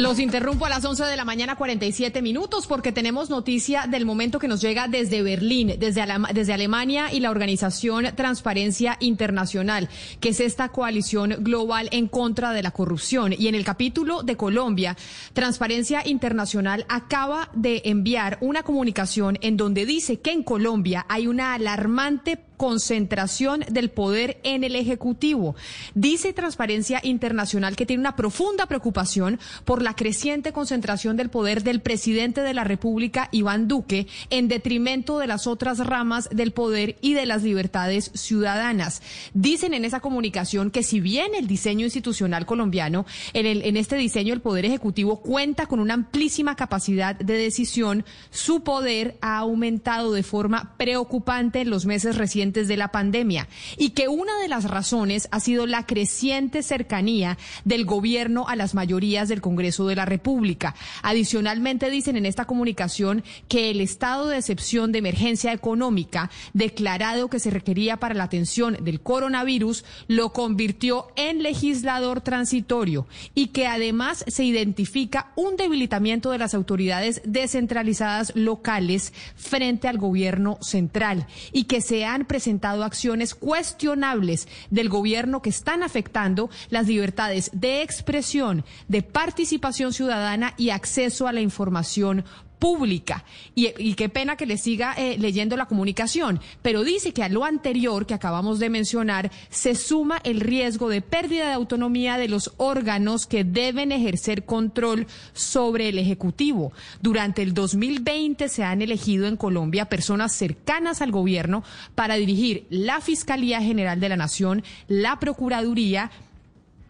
Los interrumpo a las 11 de la mañana 47 minutos porque tenemos noticia del momento que nos llega desde Berlín, desde, Alema- desde Alemania y la organización Transparencia Internacional, que es esta coalición global en contra de la corrupción. Y en el capítulo de Colombia, Transparencia Internacional acaba de enviar una comunicación en donde dice que en Colombia hay una alarmante concentración del poder en el Ejecutivo. Dice Transparencia Internacional que tiene una profunda preocupación por la creciente concentración del poder del presidente de la República, Iván Duque, en detrimento de las otras ramas del poder y de las libertades ciudadanas. Dicen en esa comunicación que si bien el diseño institucional colombiano, en, este diseño el Poder Ejecutivo cuenta con una amplísima capacidad de decisión, su poder ha aumentado de forma preocupante en los meses recientes de la pandemia y que una de las razones ha sido la creciente cercanía del gobierno a las mayorías del Congreso de la República. Adicionalmente dicen en esta comunicación que el estado de excepción de emergencia económica declarado que se requería para la atención del coronavirus lo convirtió en legislador transitorio y que además se identifica un debilitamiento de las autoridades descentralizadas locales frente al gobierno central y que se han presentado acciones cuestionables del gobierno que están afectando las libertades de expresión, de participación ciudadana y acceso a la información pública. Y, y qué pena que le siga eh, leyendo la comunicación, pero dice que a lo anterior que acabamos de mencionar se suma el riesgo de pérdida de autonomía de los órganos que deben ejercer control sobre el Ejecutivo. Durante el 2020 se han elegido en Colombia personas cercanas al gobierno para dirigir la Fiscalía General de la Nación, la Procuraduría,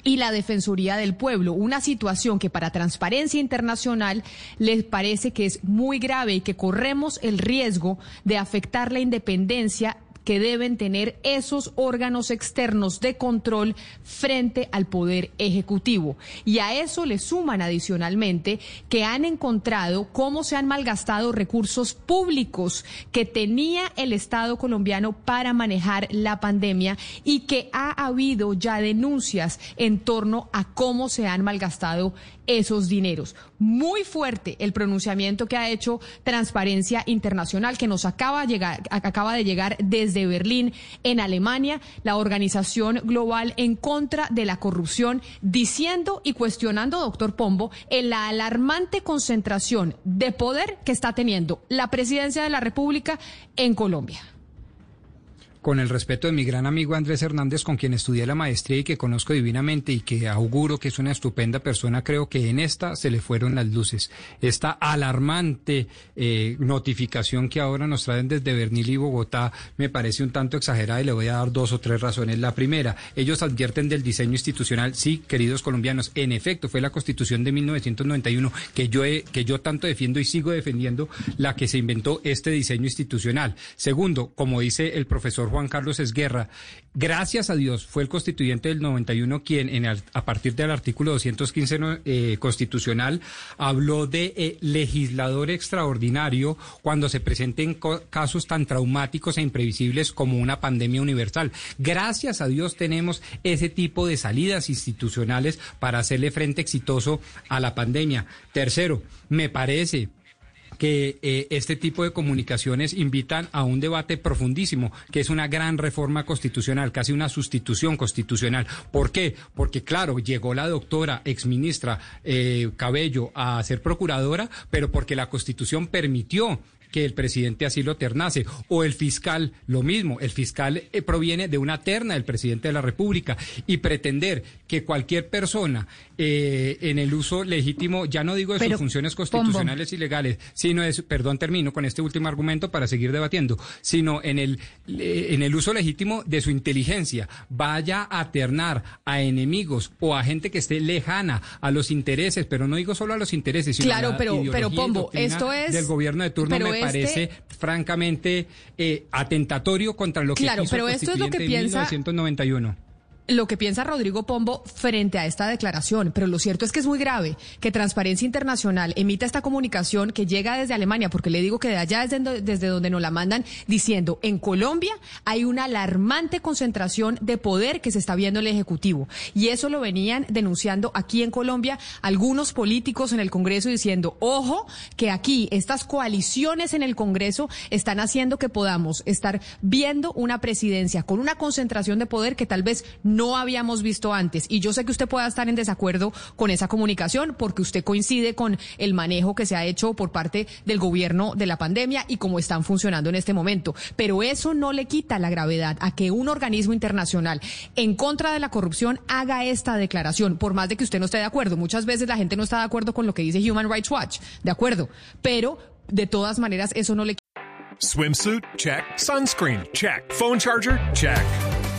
y la Defensoría del Pueblo, una situación que para Transparencia Internacional les parece que es muy grave y que corremos el riesgo de afectar la independencia que deben tener esos órganos externos de control frente al poder ejecutivo. Y a eso le suman adicionalmente que han encontrado cómo se han malgastado recursos públicos que tenía el Estado colombiano para manejar la pandemia y que ha habido ya denuncias en torno a cómo se han malgastado esos dineros. Muy fuerte el pronunciamiento que ha hecho Transparencia Internacional, que nos acaba de llegar, desde Berlín, en Alemania, la organización global en contra de la corrupción, diciendo y cuestionando, doctor Pombo, en la alarmante concentración de poder que está teniendo la presidencia de la República en Colombia. Con el respeto de mi gran amigo Andrés Hernández, con quien estudié la maestría y que conozco divinamente y que auguro que es una estupenda persona, creo que en esta se le fueron las luces. Esta alarmante eh, notificación que ahora nos traen desde Bernil y Bogotá me parece un tanto exagerada y le voy a dar dos o tres razones. La primera, ellos advierten del diseño institucional. Sí, queridos colombianos, en efecto, fue la Constitución de 1991 que yo, he, que yo tanto defiendo y sigo defendiendo la que se inventó este diseño institucional. Segundo, como dice el profesor Juan Carlos Esguerra, gracias a Dios fue el constituyente del 91 quien en el, a partir del artículo 215 eh, constitucional habló de eh, legislador extraordinario cuando se presenten casos tan traumáticos e imprevisibles como una pandemia universal. Gracias a Dios tenemos ese tipo de salidas institucionales para hacerle frente exitoso a la pandemia. Tercero, me parece que eh, este tipo de comunicaciones invitan a un debate profundísimo, que es una gran reforma constitucional, casi una sustitución constitucional. ¿Por qué? Porque, claro, llegó la doctora exministra eh, Cabello a ser procuradora, pero porque la Constitución permitió que el presidente así lo ternase. O el fiscal, lo mismo. El fiscal eh, proviene de una terna del presidente de la República. Y pretender que cualquier persona eh, en el uso legítimo, ya no digo de sus funciones constitucionales y legales, sino es, perdón, termino con este último argumento para seguir debatiendo, sino en el, en el uso legítimo de su inteligencia, vaya a ternar a enemigos o a gente que esté lejana a los intereses, pero no digo solo a los intereses, sino claro, a la pero, pero Pombo, esto es del gobierno de turno me este parece francamente eh, atentatorio contra lo que claro, quiso pero el esto es lo que piensa 1991 lo que piensa Rodrigo Pombo frente a esta declaración, pero lo cierto es que es muy grave que Transparencia Internacional emita esta comunicación que llega desde Alemania, porque le digo que de allá es desde, desde donde nos la mandan, diciendo, en Colombia hay una alarmante concentración de poder que se está viendo en el Ejecutivo. Y eso lo venían denunciando aquí en Colombia algunos políticos en el Congreso diciendo, ojo, que aquí estas coaliciones en el Congreso están haciendo que podamos estar viendo una presidencia con una concentración de poder que tal vez no no habíamos visto antes. Y yo sé que usted pueda estar en desacuerdo con esa comunicación porque usted coincide con el manejo que se ha hecho por parte del gobierno de la pandemia y cómo están funcionando en este momento. Pero eso no le quita la gravedad a que un organismo internacional en contra de la corrupción haga esta declaración, por más de que usted no esté de acuerdo. Muchas veces la gente no está de acuerdo con lo que dice Human Rights Watch, de acuerdo. Pero de todas maneras eso no le Swimsuit? Check. Sunscreen? Check. Phone charger? Check.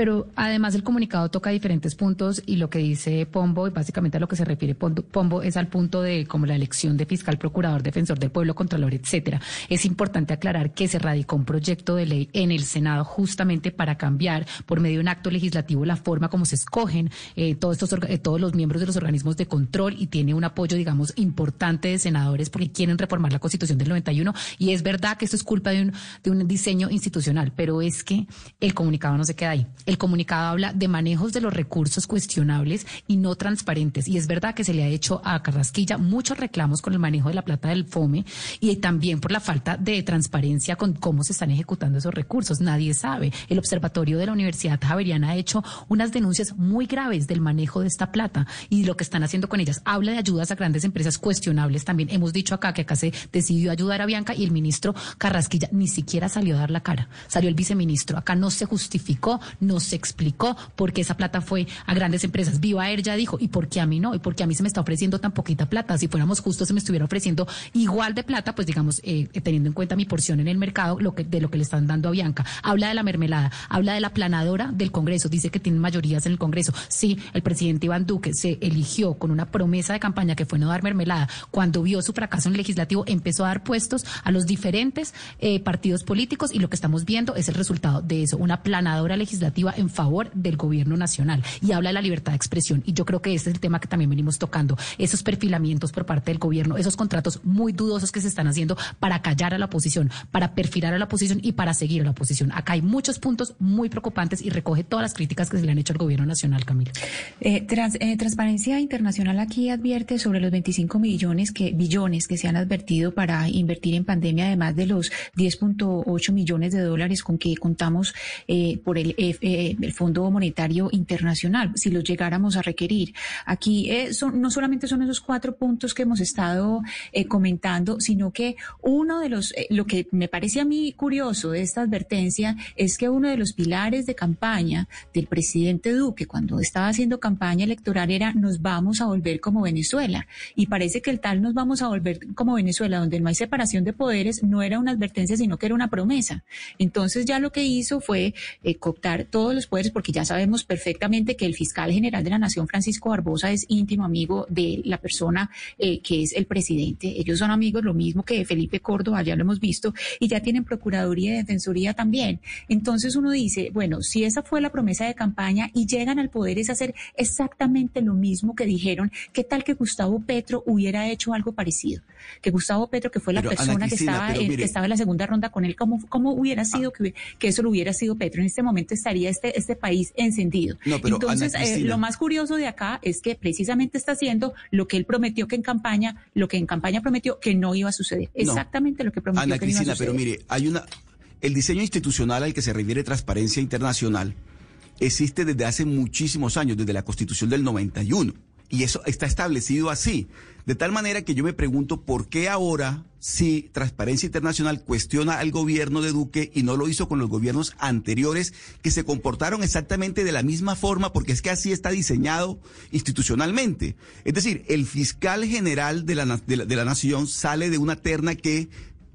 Pero además el comunicado toca diferentes puntos y lo que dice Pombo, y básicamente a lo que se refiere Pombo, es al punto de como la elección de fiscal, procurador, defensor del pueblo, contralor, etcétera. Es importante aclarar que se radicó un proyecto de ley en el Senado justamente para cambiar por medio de un acto legislativo la forma como se escogen eh, todos estos eh, todos los miembros de los organismos de control y tiene un apoyo, digamos, importante de senadores porque quieren reformar la Constitución del 91 y es verdad que esto es culpa de un de un diseño institucional, pero es que el comunicado no se queda ahí el comunicado habla de manejos de los recursos cuestionables y no transparentes. Y es verdad que se le ha hecho a Carrasquilla muchos reclamos con el manejo de la plata del FOME y también por la falta de transparencia con cómo se están ejecutando esos recursos. Nadie sabe. El Observatorio de la Universidad Javeriana ha hecho unas denuncias muy graves del manejo de esta plata y lo que están haciendo con ellas. Habla de ayudas a grandes empresas cuestionables. También hemos dicho acá que acá se decidió ayudar a Bianca y el ministro Carrasquilla ni siquiera salió a dar la cara. Salió el viceministro. Acá no se justificó, no se explicó por qué esa plata fue a grandes empresas. Viva Air ya dijo, ¿y por qué a mí no? ¿Y por qué a mí se me está ofreciendo tan poquita plata? Si fuéramos justos, se me estuviera ofreciendo igual de plata, pues digamos, eh, teniendo en cuenta mi porción en el mercado, lo que, de lo que le están dando a Bianca. Habla de la mermelada, habla de la planadora del Congreso, dice que tienen mayorías en el Congreso. Sí, el presidente Iván Duque se eligió con una promesa de campaña que fue no dar mermelada. Cuando vio su fracaso en el legislativo, empezó a dar puestos a los diferentes eh, partidos políticos y lo que estamos viendo es el resultado de eso, una planadora legislativa en favor del gobierno nacional y habla de la libertad de expresión. Y yo creo que ese es el tema que también venimos tocando, esos perfilamientos por parte del gobierno, esos contratos muy dudosos que se están haciendo para callar a la oposición, para perfilar a la oposición y para seguir a la oposición. Acá hay muchos puntos muy preocupantes y recoge todas las críticas que se le han hecho al gobierno nacional, Camila. Eh, eh, Transparencia Internacional aquí advierte sobre los 25 millones que, billones que se han advertido para invertir en pandemia, además de los 10.8 millones de dólares con que contamos eh, por el, el Fondo Monetario Internacional, si los llegáramos a requerir. Aquí eh, son, no solamente son esos cuatro puntos que hemos estado eh, comentando, sino que uno de los, eh, lo que me parece a mí curioso de esta advertencia es que uno de los pilares de campaña del presidente Duque cuando estaba haciendo campaña electoral era nos vamos a volver como Venezuela. Y parece que el tal nos vamos a volver como Venezuela, donde no hay separación de poderes, no era una advertencia, sino que era una promesa. Entonces ya lo que hizo fue cooptar todo todos los poderes, porque ya sabemos perfectamente que el fiscal general de la Nación, Francisco Barbosa, es íntimo amigo de la persona eh, que es el presidente. Ellos son amigos, lo mismo que Felipe Córdoba, ya lo hemos visto, y ya tienen Procuraduría y Defensoría también. Entonces uno dice, bueno, si esa fue la promesa de campaña y llegan al poder es hacer exactamente lo mismo que dijeron, ¿qué tal que Gustavo Petro hubiera hecho algo parecido? Que Gustavo Petro, que fue la persona que, estaba, en, que estaba en la segunda ronda con él, ¿cómo, cómo hubiera sido que, que, eso lo hubiera sido Petro? En este momento estaría este, este país encendido. Entonces, eh, lo más curioso de acá es que precisamente está haciendo lo que él prometió que en campaña, lo que en campaña prometió que no iba a suceder. Exactamente lo que prometió Ana que no iba a Cristina, pero mire, hay una el diseño institucional al que se refiere Transparencia Internacional existe desde hace muchísimos años, desde la Constitución del 91. Y eso está establecido así. De tal manera que yo me pregunto por qué ahora, si Transparencia Internacional cuestiona al gobierno de Duque y no lo hizo con los gobiernos anteriores, que se comportaron exactamente de la misma forma, porque es que así está diseñado institucionalmente. Es decir, el fiscal general de la, de la, de la nación sale de una terna que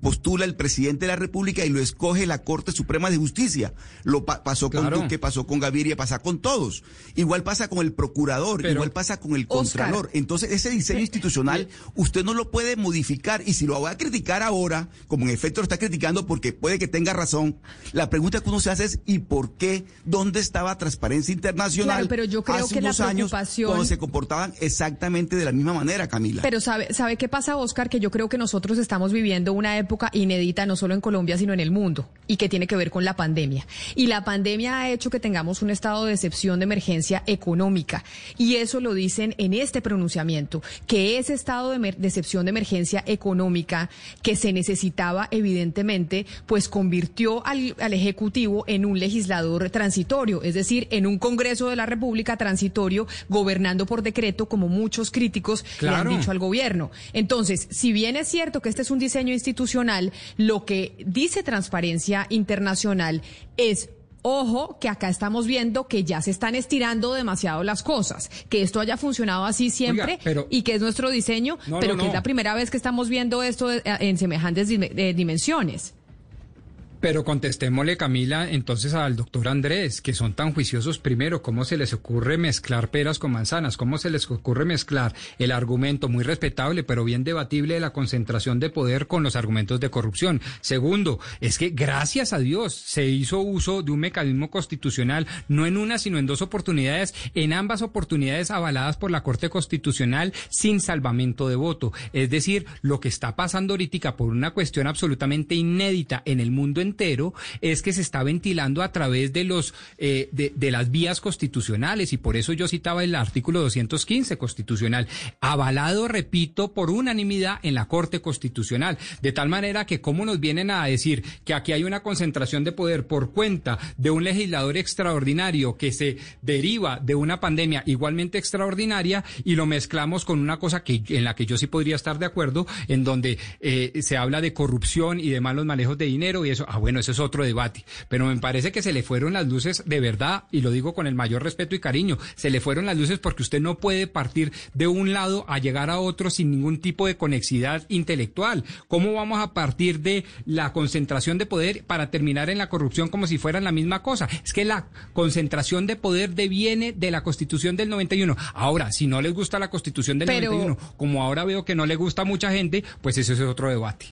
postula el presidente de la República y lo escoge la Corte Suprema de Justicia. Lo pa pasó con claro. Duque, pasó con Gaviria, pasa con todos. Igual pasa con el procurador, Pero, igual pasa con el contralor. Oscar, Entonces, ese diseño institucional usted no lo puede modificar y si lo va a criticar ahora, como en efecto lo está criticando porque puede que tenga razón, la pregunta que uno se hace es ¿y por qué? ¿Dónde estaba Transparencia Internacional? Claro, pero yo creo hace que unos la años cuando se comportaban exactamente de la misma manera, Camila. Pero sabe, sabe qué pasa, Oscar, que yo creo que nosotros estamos viviendo una época inédita no solo en Colombia, sino en el mundo, y que tiene que ver con la pandemia. Y la pandemia ha hecho que tengamos un estado de excepción de emergencia económica. Y eso lo dicen en este pronunciamiento, que ese estado de, de excepción de emergencia económica que se necesitaba, evidentemente, pues convirtió al, al Ejecutivo en un legislador transitorio, es decir, en un Congreso de la República transitorio, gobernando por decreto, como muchos críticos claro. le han dicho al gobierno. Entonces, si bien es cierto que este es un diseño institucional, lo que dice Transparencia Internacional es Ojo que acá estamos viendo que ya se están estirando demasiado las cosas, que esto haya funcionado así siempre Oiga, pero, y que es nuestro diseño, no, pero no, que no. es la primera vez que estamos viendo esto en semejantes dimensiones. Pero contestémosle, Camila, entonces al doctor Andrés, que son tan juiciosos primero, ¿cómo se les ocurre mezclar peras con manzanas? ¿Cómo se les ocurre mezclar el argumento muy respetable, pero bien debatible de la concentración de poder con los argumentos de corrupción? Segundo, es que gracias a Dios se hizo uso de un mecanismo constitucional, no en una, sino en dos oportunidades, en ambas oportunidades avaladas por la Corte Constitucional sin salvamento de voto. Es decir, lo que está pasando ahorita por una cuestión absolutamente inédita en el mundo entero, es que se está ventilando a través de los eh, de, las vías constitucionales y por eso yo citaba el artículo 215 constitucional avalado repito por unanimidad en la Corte Constitucional. De tal manera que cómo nos vienen a decir que aquí hay una concentración de poder por cuenta de un legislador extraordinario que se deriva de una pandemia igualmente extraordinaria y lo mezclamos con una cosa que en la que yo sí podría estar de acuerdo en donde eh, se habla de corrupción y de malos manejos de dinero y eso Ah, bueno, ese es otro debate. Pero me parece que se le fueron las luces de verdad, y lo digo con el mayor respeto y cariño, se le fueron las luces porque usted no puede partir de un lado a llegar a otro sin ningún tipo de conexidad intelectual. ¿Cómo vamos a partir de la concentración de poder para terminar en la corrupción como si fueran la misma cosa? Es que la concentración de poder deviene de la Constitución del 91. Ahora, si no les gusta la Constitución del Pero... 91, como ahora veo que no le gusta a mucha gente, pues ese es otro debate.